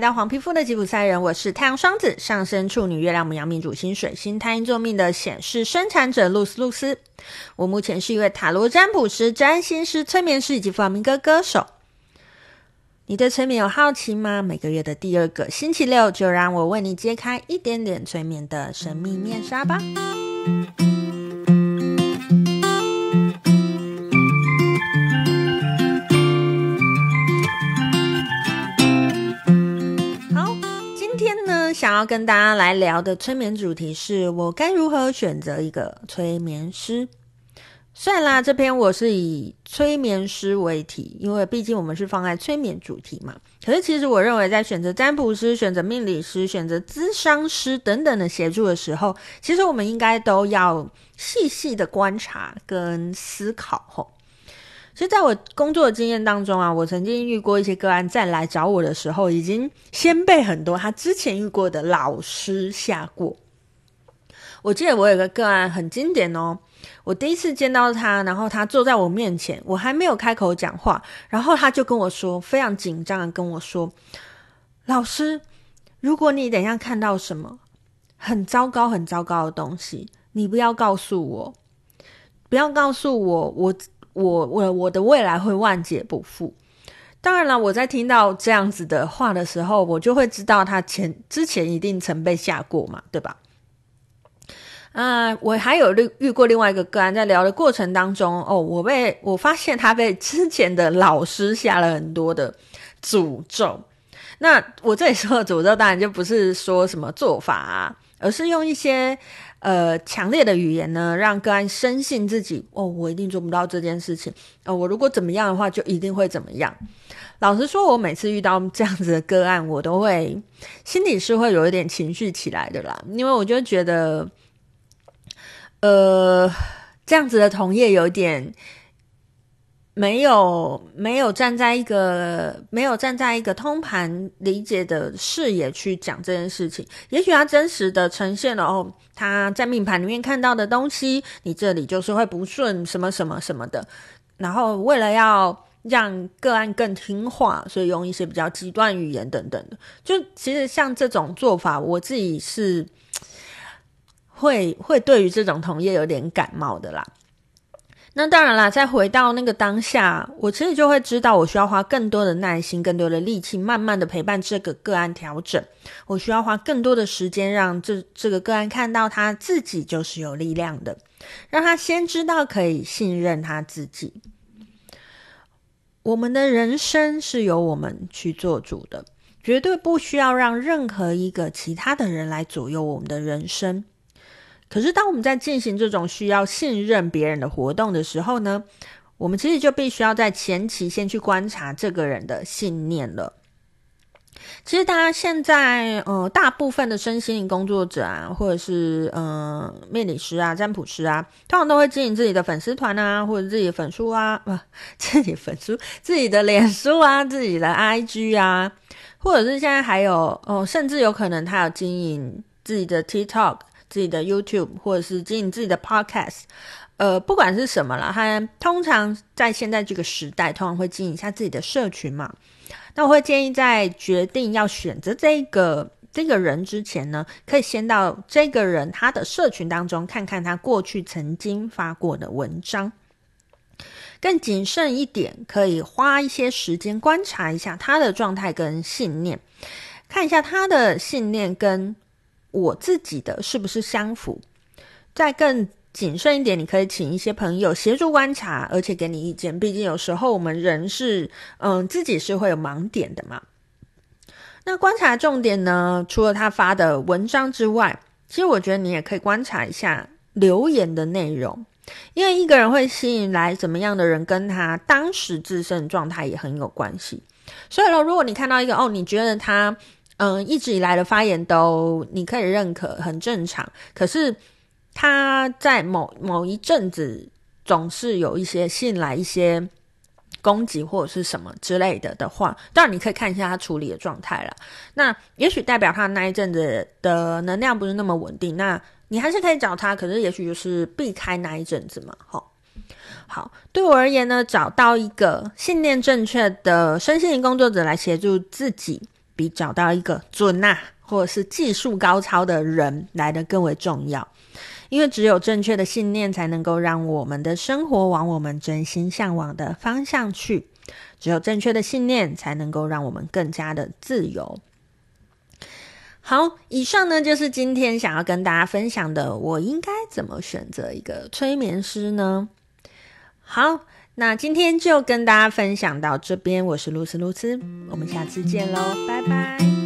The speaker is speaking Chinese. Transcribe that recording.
教黄皮肤的吉普赛人，我是太阳双子上升处女月亮母羊命主星水星太阴坐命的显示生产者露丝露丝。我目前是一位塔罗占卜师、占星师、催眠师以及弗朗明哥歌手。你对催眠有好奇吗？每个月的第二个星期六，就让我为你揭开一点点催眠的神秘面纱吧。要跟大家来聊的催眠主题是我该如何选择一个催眠师？虽然啦，这篇我是以催眠师为题，因为毕竟我们是放在催眠主题嘛。可是其实我认为，在选择占卜师、选择命理师、选择咨商师等等的协助的时候，其实我们应该都要细细的观察跟思考吼。其实，在我工作的经验当中啊，我曾经遇过一些个案，在来找我的时候，已经先被很多他之前遇过的老师吓过。我记得我有个个案很经典哦，我第一次见到他，然后他坐在我面前，我还没有开口讲话，然后他就跟我说，非常紧张的跟我说：“老师，如果你等一下看到什么很糟糕、很糟糕的东西，你不要告诉我，不要告诉我，我。”我我我的未来会万劫不复。当然了，我在听到这样子的话的时候，我就会知道他前之前一定曾被吓过嘛，对吧？啊、我还有遇遇过另外一个个案，在聊的过程当中，哦，我被我发现他被之前的老师下了很多的诅咒。那我这里说的诅咒，当然就不是说什么做法啊，而是用一些。呃，强烈的语言呢，让个案深信自己哦，我一定做不到这件事情。哦，我如果怎么样的话，就一定会怎么样。老实说，我每次遇到这样子的个案，我都会心里是会有一点情绪起来的啦，因为我就觉得，呃，这样子的同业有点。没有没有站在一个没有站在一个通盘理解的视野去讲这件事情，也许他真实的呈现了哦，他在命盘里面看到的东西，你这里就是会不顺什么什么什么的，然后为了要让个案更听话，所以用一些比较极端语言等等的，就其实像这种做法，我自己是会会对于这种同业有点感冒的啦。那当然啦，再回到那个当下，我其实就会知道，我需要花更多的耐心、更多的力气，慢慢的陪伴这个个案调整。我需要花更多的时间，让这这个个案看到他自己就是有力量的，让他先知道可以信任他自己。我们的人生是由我们去做主的，绝对不需要让任何一个其他的人来左右我们的人生。可是，当我们在进行这种需要信任别人的活动的时候呢，我们其实就必须要在前期先去观察这个人的信念了。其实，大家现在，呃，大部分的身心灵工作者啊，或者是呃命理师啊、占卜师啊，通常都会经营自己的粉丝团啊，或者自己的粉书啊，不，自己粉书、自己的脸书啊、自己的 IG 啊，或者是现在还有哦、甚至有可能他有经营自己的 TikTok。自己的 YouTube 或者是经营自己的 Podcast，呃，不管是什么啦，他通常在现在这个时代，通常会经营一下自己的社群嘛。那我会建议，在决定要选择这个这个人之前呢，可以先到这个人他的社群当中看看他过去曾经发过的文章。更谨慎一点，可以花一些时间观察一下他的状态跟信念，看一下他的信念跟。我自己的是不是相符？再更谨慎一点，你可以请一些朋友协助观察，而且给你意见。毕竟有时候我们人是，嗯，自己是会有盲点的嘛。那观察重点呢？除了他发的文章之外，其实我觉得你也可以观察一下留言的内容，因为一个人会吸引来怎么样的人，跟他当时自身状态也很有关系。所以说，如果你看到一个哦，你觉得他。嗯，一直以来的发言都你可以认可，很正常。可是他在某某一阵子总是有一些吸引来一些攻击或者是什么之类的的话，当然你可以看一下他处理的状态了。那也许代表他那一阵子的能量不是那么稳定，那你还是可以找他。可是也许就是避开那一阵子嘛。好，好，对我而言呢，找到一个信念正确的身心灵工作者来协助自己。比找到一个准呐、啊，或者是技术高超的人来得更为重要。因为只有正确的信念，才能够让我们的生活往我们真心向往的方向去。只有正确的信念，才能够让我们更加的自由。好，以上呢就是今天想要跟大家分享的。我应该怎么选择一个催眠师呢？好，那今天就跟大家分享到这边。我是露丝露丝，我们下次见喽，拜拜。